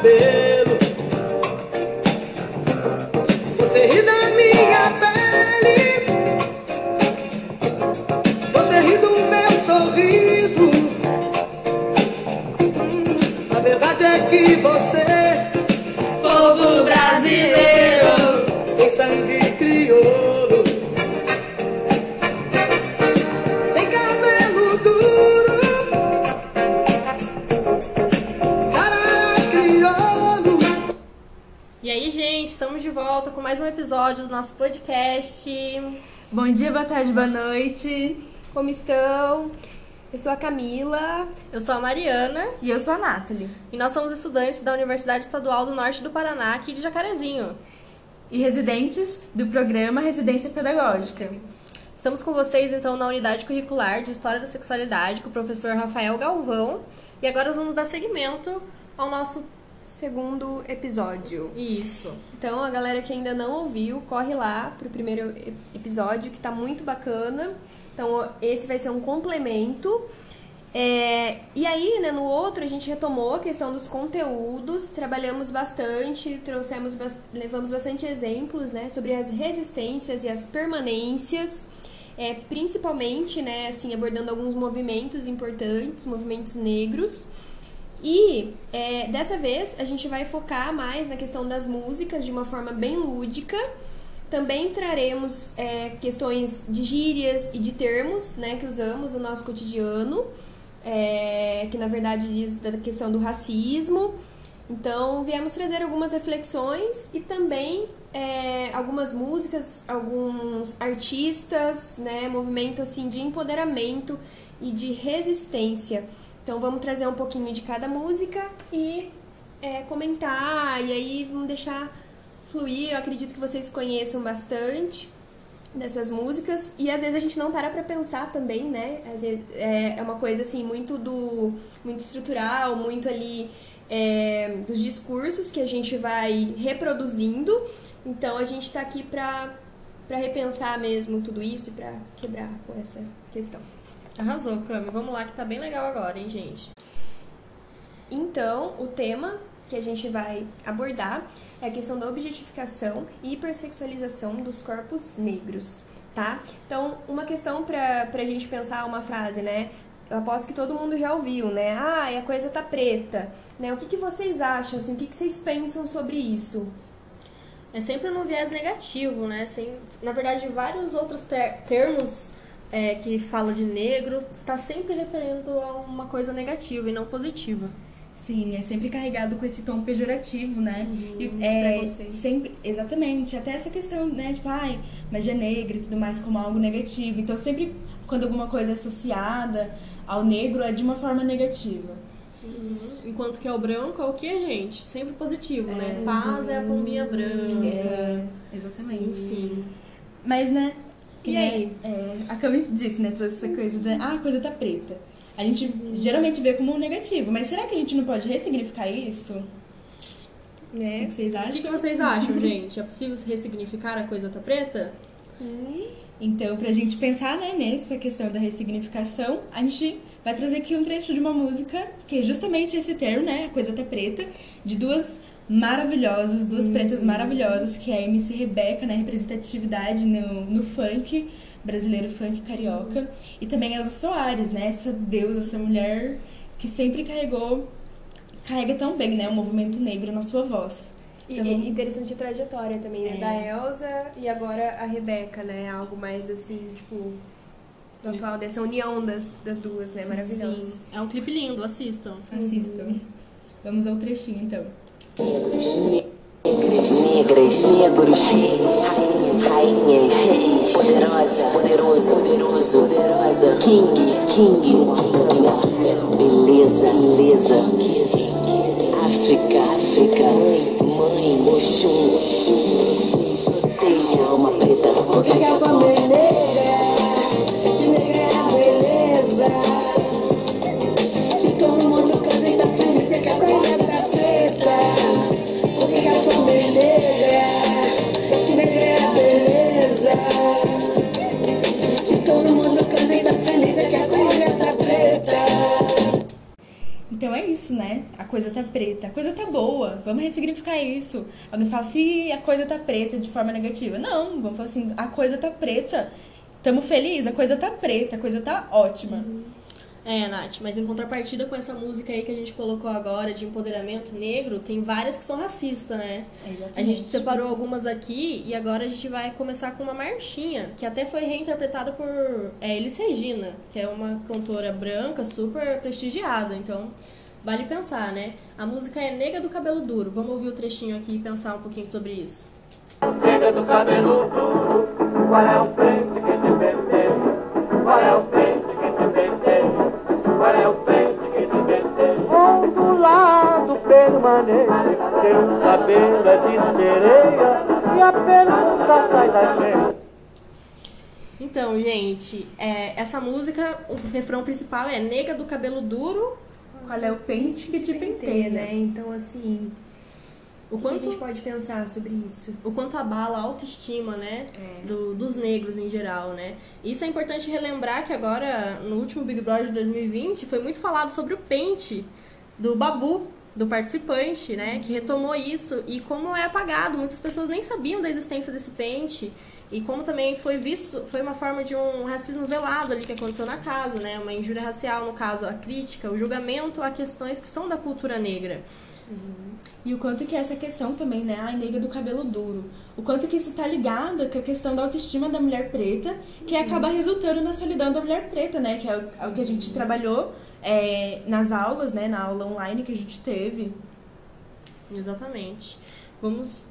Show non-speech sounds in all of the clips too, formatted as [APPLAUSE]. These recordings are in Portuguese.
cabelo. Você ri da minha pele. Você ri do meu sorriso. A verdade é que você, aí, gente, estamos de volta com mais um episódio do nosso podcast. bom dia, boa tarde, boa noite. Como estão? Eu sou a Camila. Eu sou a Mariana E eu sou a Nathalie. e nós somos estudantes da Universidade Estadual do Norte do Paraná, aqui de Jacarezinho. E residentes do programa Residência Pedagógica. Estamos com vocês, então, na unidade curricular de História da Sexualidade com o professor Rafael Galvão. E agora nós vamos dar seguimento ao nosso. Segundo episódio. Isso. Então, a galera que ainda não ouviu, corre lá pro primeiro episódio, que tá muito bacana. Então, esse vai ser um complemento. É, e aí, né, no outro, a gente retomou a questão dos conteúdos, trabalhamos bastante, trouxemos, levamos bastante exemplos, né, sobre as resistências e as permanências, é, principalmente, né, assim, abordando alguns movimentos importantes, movimentos negros. E é, dessa vez a gente vai focar mais na questão das músicas de uma forma bem lúdica. Também traremos é, questões de gírias e de termos né, que usamos no nosso cotidiano, é, que na verdade diz da questão do racismo. Então viemos trazer algumas reflexões e também é, algumas músicas, alguns artistas, né, movimento assim de empoderamento e de resistência. Então vamos trazer um pouquinho de cada música e é, comentar, e aí vamos deixar fluir. Eu acredito que vocês conheçam bastante dessas músicas. E às vezes a gente não para pra pensar também, né? Vezes, é, é uma coisa assim, muito do. muito estrutural, muito ali é, dos discursos que a gente vai reproduzindo. Então a gente tá aqui pra repensar mesmo tudo isso e pra quebrar com essa questão. Arrasou, Cami. Vamos lá que tá bem legal agora, hein, gente? Então, o tema que a gente vai abordar é a questão da objetificação e hipersexualização dos corpos negros, tá? Então, uma questão pra, pra gente pensar uma frase, né? Eu aposto que todo mundo já ouviu, né? Ah, a coisa tá preta, né? O que, que vocês acham, assim? O que, que vocês pensam sobre isso? É sempre num viés negativo, né? Sem, na verdade, vários outros ter- termos é, que fala de negro está sempre referendo a uma coisa negativa e não positiva. Sim, é sempre carregado com esse tom pejorativo, né? E, de é, sempre, exatamente, até essa questão, né, tipo, ai, magia negra e tudo mais como algo negativo. Então, sempre quando alguma coisa é associada ao negro é de uma forma negativa. Enquanto que é o branco é o que, gente? Sempre positivo, né? Paz é a pombinha branca. É, exatamente. Enfim. Mas, né? Que E nem, aí? é, a Cami disse, né? Trouxe essa coisa da. Ah, a coisa tá preta. A gente geralmente vê como um negativo, mas será que a gente não pode ressignificar isso? O Né? que vocês O que, acham? que vocês acham, gente? É possível ressignificar a coisa tá preta? Então, pra gente pensar né, nessa questão da ressignificação, a gente vai trazer aqui um trecho de uma música, que é justamente esse termo, né? A coisa tá preta, de duas maravilhosas, duas pretas maravilhosas, que é a MC Rebeca, né? Representatividade no, no funk brasileiro, funk carioca. E também a Elza Soares, né? Essa deusa, essa mulher que sempre carregou, carrega tão bem, né? O movimento negro na sua voz. E Então, é vamos- interessante a trajetória também, né? É. Da Elsa e agora a Rebeca, né? Algo mais assim, tipo, do atual, dessa união das, das duas, né? Maravilhosa. Sim. É um clipe lindo, assistam. Assistam. Vamos ao trechinho, então. Negras, negros, rainhas, reis, poderosa, poderoso, poderoso, poderosa, king, king, rainha, beleza, beleza, África, África, mãe, Oxum, vamos ressignificar isso. Alguém fala assim, a coisa tá preta de forma negativa. Não, vamos falar assim, a coisa tá preta, tamo feliz, a coisa tá preta, a coisa tá ótima. É, Nath, mas em contrapartida com essa música aí que a gente colocou agora de empoderamento negro, tem várias que são racistas, né? A gente separou algumas aqui e agora a gente vai começar com uma marchinha, que até foi reinterpretada por é, Elis Regina, que é uma cantora branca super prestigiada, então vale pensar, né? A música é Nega do Cabelo Duro. Vamos ouvir o trechinho aqui e pensar um pouquinho sobre isso. Nega do cabelo duro, qual é o que te vendeu? Qual é o que te vendeu? Qual é o que te vendeu? Ondulado permanente, teu cabelo é de sereia e a pergunta sai da gente. Então, gente, é, essa música, o refrão principal é Nega do Cabelo Duro. Qual é o pente que te penteia, né? Então, assim, O que quanto, a gente pode pensar sobre isso? o quanto abala a autoestima, né? do- dos negros em geral, né? Isso é importante relembrar que agora, no último Big Brother de 2020, foi muito falado sobre o pente do Babu, do participante, né? Que retomou isso e como é apagado. Muitas pessoas nem sabiam da existência desse pente. E como também foi visto, foi uma forma de um racismo velado ali que aconteceu na casa, né? Uma injúria racial, no caso, a crítica, o julgamento a questões que são da cultura negra. E o quanto que essa questão também, né, a nega do cabelo duro. O quanto que isso tá ligado com a questão da autoestima da mulher preta, que acaba resultando na solidão da mulher preta, né, que é o, é o que a gente trabalhou é, nas aulas, né, na aula online que a gente teve. Exatamente. Vamos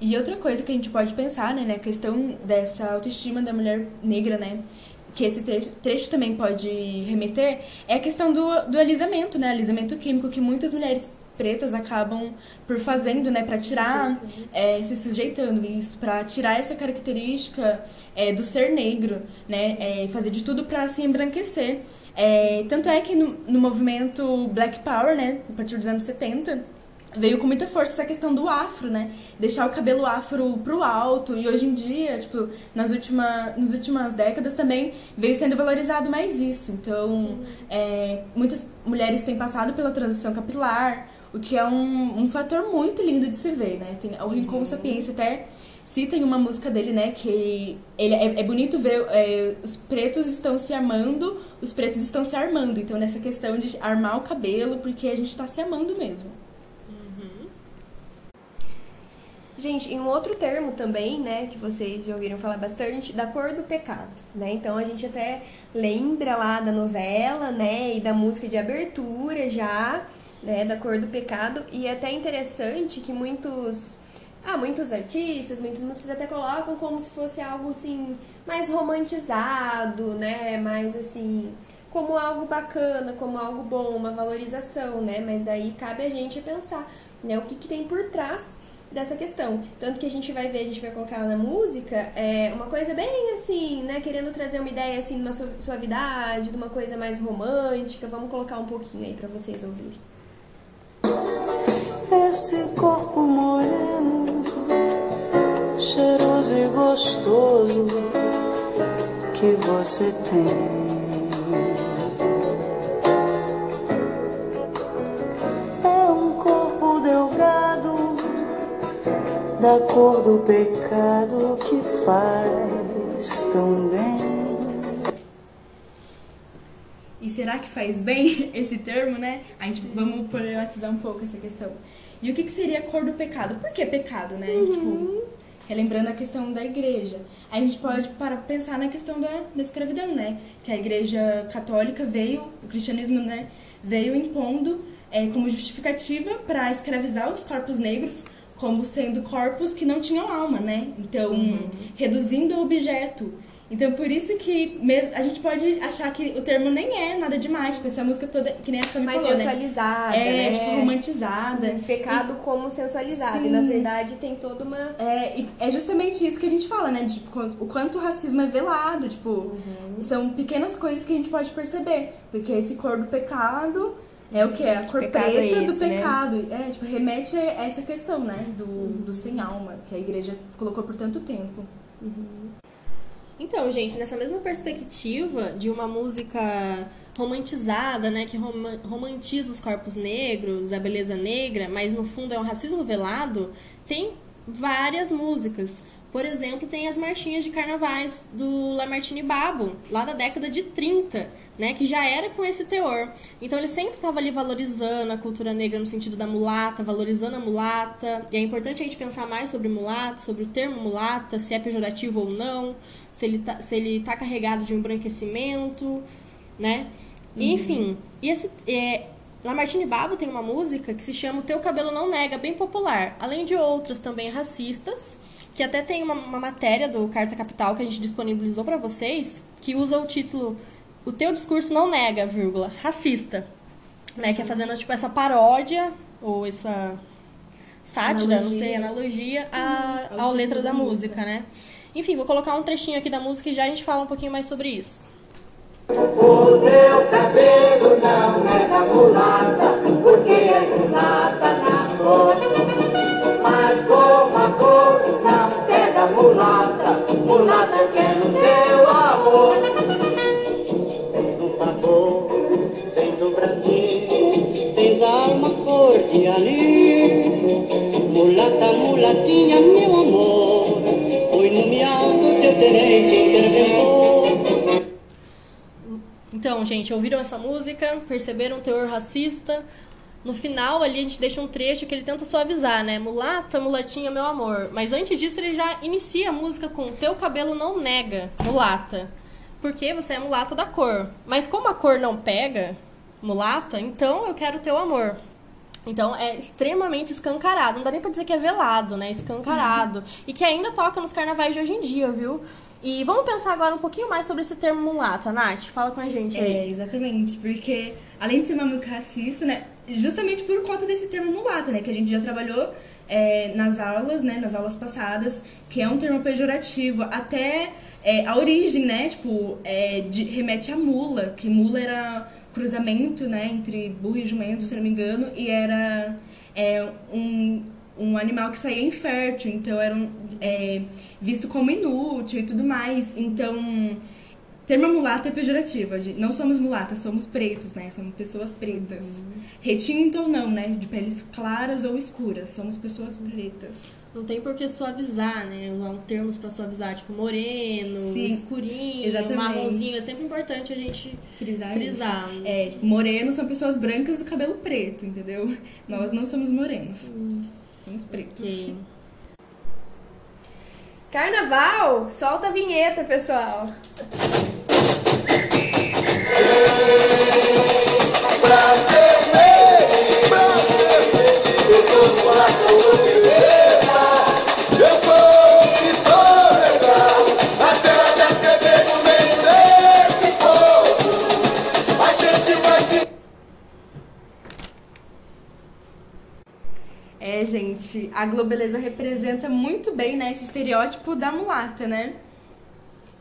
E outra coisa que a gente pode pensar, né, na questão dessa autoestima da mulher negra, né, que esse trecho, trecho também pode remeter, é a questão do, do alisamento, né, alisamento químico que muitas mulheres pretas acabam por fazendo, né, para tirar, é, se sujeitando isso, para tirar essa característica é, do ser negro, né, é, fazer de tudo para se embranquecer. É, tanto é que no, no movimento Black Power, né, a partir dos anos 70, veio com muita força essa questão do afro, né? Deixar o cabelo afro pro alto. E hoje em dia, tipo, nas, última, nas últimas décadas também veio sendo valorizado mais isso. Então, é, muitas mulheres têm passado pela transição capilar, o que é um, um fator muito lindo de se ver, né? Tem, o Rincon Sapiência até cita em uma música dele, né, que ele, é, é bonito ver é, os pretos estão se amando, os pretos estão se armando. Então, nessa questão de armar o cabelo, porque a gente tá se amando mesmo. Gente, em um outro termo também, né, que vocês já ouviram falar bastante, da cor do pecado, né? Então a gente até lembra lá da novela, né, e da música de abertura já, né, da cor do pecado, e é até interessante que muitos ah, muitos artistas, muitos músicos até colocam como se fosse algo assim mais romantizado, né, mais assim, como algo bacana, como algo bom, uma valorização, né? Mas daí cabe a gente pensar, né, o que que tem por trás dessa questão. Tanto que a gente vai ver, a gente vai colocar na música, é uma coisa bem assim, né? Querendo trazer uma ideia assim de uma su- suavidade, de uma coisa mais romântica. Vamos colocar um pouquinho aí pra vocês ouvirem. Esse corpo moreno, cheiroso e gostoso que você tem. Da cor do pecado que faz tão bem. E será que faz bem [LAUGHS] esse termo, né? A gente vamos problematizar um pouco essa questão. E o que, que seria a cor do pecado? Por que pecado, né? Tipo, relembrando a questão da igreja. A gente pode parar pra pensar na questão da, da escravidão, né? Que a igreja católica veio, o cristianismo, né? Veio impondo é, como justificativa para escravizar os corpos negros como sendo corpos que não tinham alma, né? Então, reduzindo o objeto. Então, por isso que a gente pode achar que o termo nem é nada demais, tipo, essa música toda, que nem a Cami falou, né? sensualizada, É, né? tipo, romantizada. Pecado como sensualizado. Sim. E na verdade tem toda uma. É, e é justamente isso que a gente fala, né? Tipo, o quanto o racismo é velado, tipo, Uhum. são pequenas coisas que a gente pode perceber. Porque esse cor do pecado é o que? É a cor Pecado preta é do esse, né? pecado. É, tipo, remete a essa questão, né? Do, do sem alma, que a igreja colocou por tanto tempo. Então, gente, nessa mesma perspectiva de uma música romantizada, né, que roma- romantiza os corpos negros, a beleza negra, mas no fundo é um racismo velado, tem várias músicas. Por exemplo, tem as marchinhas de carnavais do Lamartine Babo, lá da década de 30, né, que já era com esse teor. Então ele sempre estava ali valorizando a cultura negra no sentido da mulata, valorizando a mulata. E é importante a gente pensar mais sobre mulato, sobre o termo mulata, se é pejorativo ou não, se ele tá, se ele tá carregado de um embranquecimento, né? E, Enfim, e esse é, Lamartine Babo tem uma música que se chama O Teu Cabelo Não Nega, bem popular, além de outras também racistas, que até tem uma, uma matéria do Carta Capital que a gente disponibilizou para vocês, que usa o título O Teu Discurso Não Nega, vírgula, racista, né, que é fazendo tipo essa paródia ou essa sátira, não sei, analogia à, à letra da música, né? Enfim, vou colocar um trechinho aqui da música e já a gente fala um pouquinho mais sobre isso. O teu cabelo não é da mulata, porque é mulata na cor. Mulata, mulata eu quero teu amor. Do favor, vem do Brasil, tem alma cor de ali. Mulata, mulatinha, meu amor, foi no miado teu tenente interventor. Então, gente, ouviram essa música? Perceberam o teor racista? No final ali a gente deixa um trecho que ele tenta suavizar, né? Mulata, mulatinha, meu amor. Mas antes disso ele já inicia a música com Teu cabelo não nega, mulata. Porque você é mulata da cor. Mas como a cor não pega, mulata, então eu quero teu amor. Então é extremamente escancarado. Não dá nem pra dizer que é velado, né? Escancarado. E que ainda toca nos carnavais de hoje em dia, viu? E vamos pensar agora um pouquinho mais sobre esse termo mulata, Nath. Fala com a gente aí. É, exatamente, porque além de ser uma música racista, né, justamente por conta desse termo mulato, né, que a gente já trabalhou é, nas aulas, né, nas aulas passadas, que é um termo pejorativo, até é, a origem, né, tipo, é, de- remete a mula, que mula era cruzamento, né, entre burro e jumento, se não me engano, e era é, um, um animal que saía infértil, então era um, é, visto como inútil e tudo mais, então Termo mulata é pejorativo. Não somos mulatas, somos pretos, né? Somos pessoas pretas. Retinto ou não, né? De peles claras ou escuras. Somos pessoas pretas. Não tem por que suavizar, né? Usar termos pra suavizar, tipo moreno, Sim, escurinho, exatamente. marronzinho. É sempre importante a gente Frisar. frisar. isso. É, tipo, morenos são pessoas brancas do cabelo preto, entendeu? Nós não somos morenos. Somos pretos. Ok. [LAUGHS] Carnaval, solta a vinheta, pessoal. Eu gente, a Globeleza representa muito bem, né, esse estereótipo da mulata, né?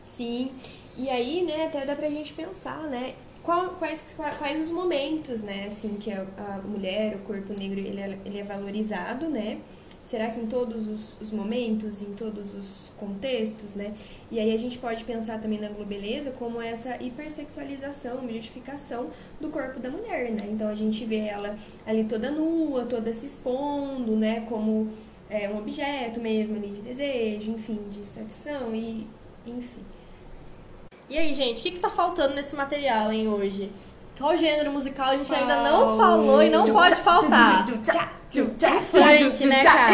Sim. E aí, né, até dá pra gente pensar, né? Quais, quais os momentos, né, assim, que a, a mulher, o corpo negro, ele é, ele é valorizado, né? Será que em todos os, os momentos, em todos os contextos, né? E aí a gente pode pensar também na globeleza como essa hipersexualização, objetificação do corpo da mulher, né? Então a gente vê ela ali toda nua, toda se expondo, né? Como é, um objeto mesmo ali de desejo, enfim, de satisfação e enfim. E aí, gente, o que, que tá faltando nesse material, hein, hoje? Qual gênero musical a gente ainda não falou e não pode faltar? Funk, né, cara?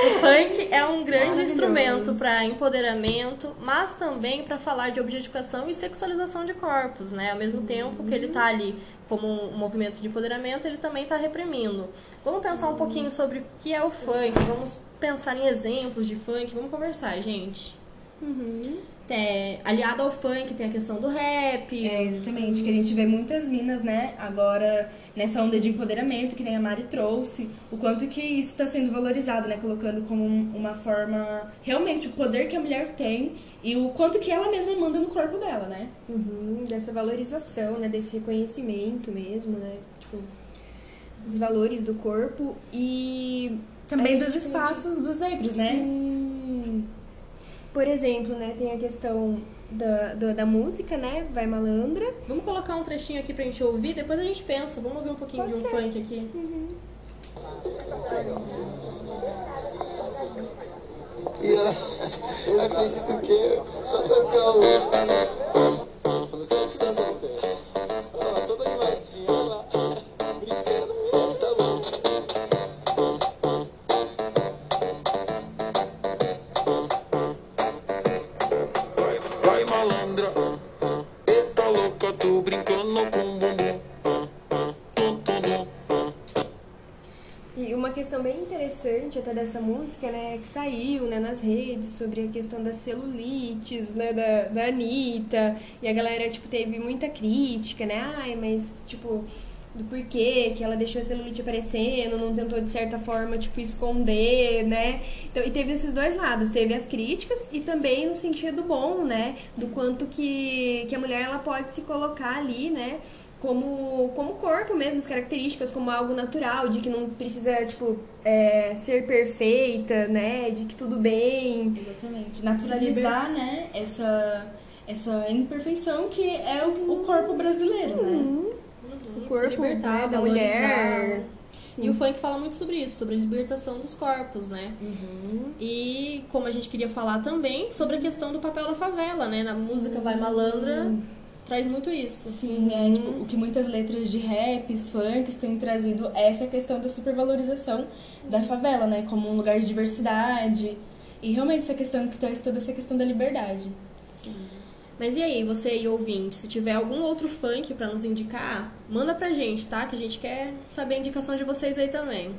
O funk é um grande instrumento para empoderamento, mas também para falar de objetificação e sexualização de corpos, né? Ao mesmo tempo que ele tá ali como um movimento de empoderamento, ele também tá reprimindo. Vamos pensar um pouquinho sobre o que é o funk, vamos pensar em exemplos de funk, vamos conversar, gente. É, aliado ao funk tem a questão do rap. É, exatamente, que a gente vê muitas minas, né, agora nessa onda de empoderamento que nem a Mari trouxe, o quanto que isso está sendo valorizado, né, colocando como um- uma forma, realmente, o poder que a mulher tem e o quanto que ela mesma manda no corpo dela, né? Uhum, dessa valorização, né? Desse reconhecimento mesmo, né? Tipo, dos valores do corpo e... Também Aí, dos espaços dos negros, né? Sim. Por exemplo, né, tem a questão da, do- da música, né? Vai malandra. Vamos colocar um trechinho aqui pra gente ouvir, depois a gente pensa. Vamos ouvir um pouquinho de um funk aqui. [LAUGHS] E ela acredita que só tocar o. Você que tá solteiro. Música, né, que saiu, né, nas redes sobre a questão das celulites, né, da, da Anitta, e a galera, tipo, teve muita crítica, né, ai, mas, tipo, do porquê que ela deixou a celulite aparecendo, não tentou, de certa forma, tipo, esconder, né, então, e teve esses dois lados, teve as críticas e também no sentido bom, né, do quanto que, que a mulher, ela pode se colocar ali, né, como, como corpo mesmo, as características, como algo natural, de que não precisa, tipo, é, ser perfeita, né? De que tudo bem. Exatamente. Naturalizar, né, essa, essa imperfeição que é o, o corpo brasileiro, né? O Se corpo libertar, né, da mulher. E o funk fala muito sobre isso, sobre a libertação dos corpos, né? Uhum. E como a gente queria falar também sobre a questão do papel da favela, né? Na música Vai Malandra traz muito isso. Sim, é tipo, o que muitas letras de raps, funks têm trazido é essa questão da supervalorização da favela, né? Como um lugar de diversidade. E realmente essa questão que traz toda essa questão da liberdade. Mas e aí, você e ouvinte, se tiver algum outro funk pra nos indicar, manda pra gente, tá? Que a gente quer saber a indicação de vocês aí também.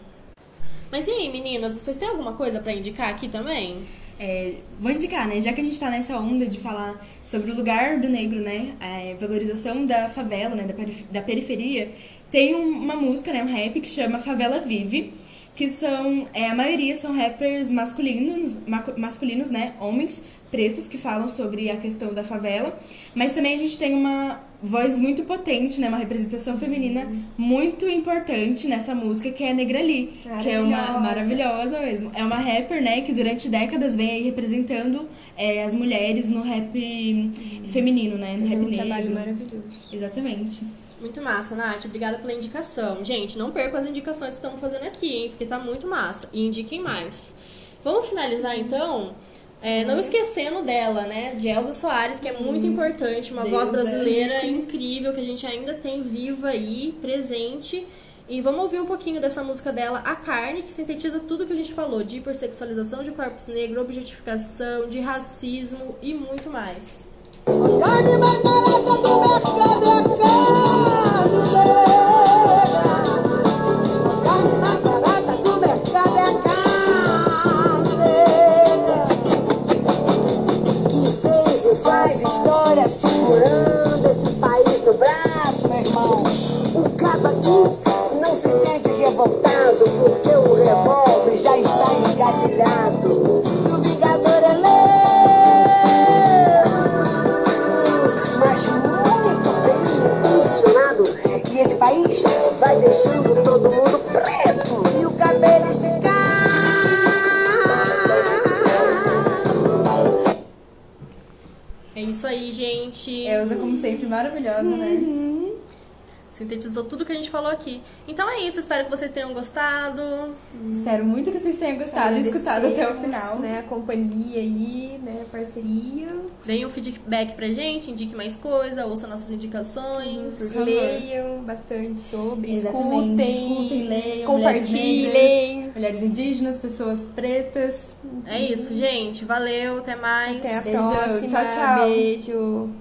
Mas e aí, meninas, vocês têm alguma coisa pra indicar aqui também? É, vou indicar, né? Já que a gente tá nessa onda de falar sobre o lugar do negro, né? A valorização da favela, né? Da, perif- da periferia, tem um- uma música, né? Um rap que chama Favela Vive, que são, é, a maioria são rappers masculinos, ma- masculinos, né? Homens pretos que falam sobre a questão da favela, mas também a gente tem uma voz muito potente, né? Uma representação feminina muito importante nessa música, que é a Negra Lee, que é uma Maravilhosa. mesmo. É uma rapper, né, que durante décadas vem aí representando é, as mulheres no rap feminino, né? No Fazendo rap um trabalho negro. maravilhoso. Exatamente. Muito massa, Nath. Obrigada pela indicação. Gente, não percam as indicações que estamos fazendo aqui, hein? Porque tá muito massa. E indiquem mais. Vamos finalizar, então? É, não esquecendo dela, né? De Elza Soares, que é muito importante. Uma voz Deusa. brasileira incrível que a gente ainda tem viva aí, presente. E vamos ouvir um pouquinho dessa música dela, A Carne, que sintetiza tudo que a gente falou de hipersexualização de corpos negros, objetificação, de racismo e muito mais. Carne mais barata do mercado isso aí, gente. Elza, como sempre, maravilhosa, né? Sintetizou tudo que a gente falou aqui. Então é isso, espero que vocês tenham gostado. Espero muito que vocês tenham gostado e escutado até o final. Né, a companhia aí, né, a parceria. Deem um feedback pra gente, indique mais coisa, ouça nossas indicações. Favor. Leiam bastante sobre, Exatamente. escutem, Escutem, leiam. compartilhem. Mulheres, mulheres indígenas, pessoas pretas. É isso, gente. Valeu, até mais. Até a Beijão, próxima. tchau, tchau. Beijo.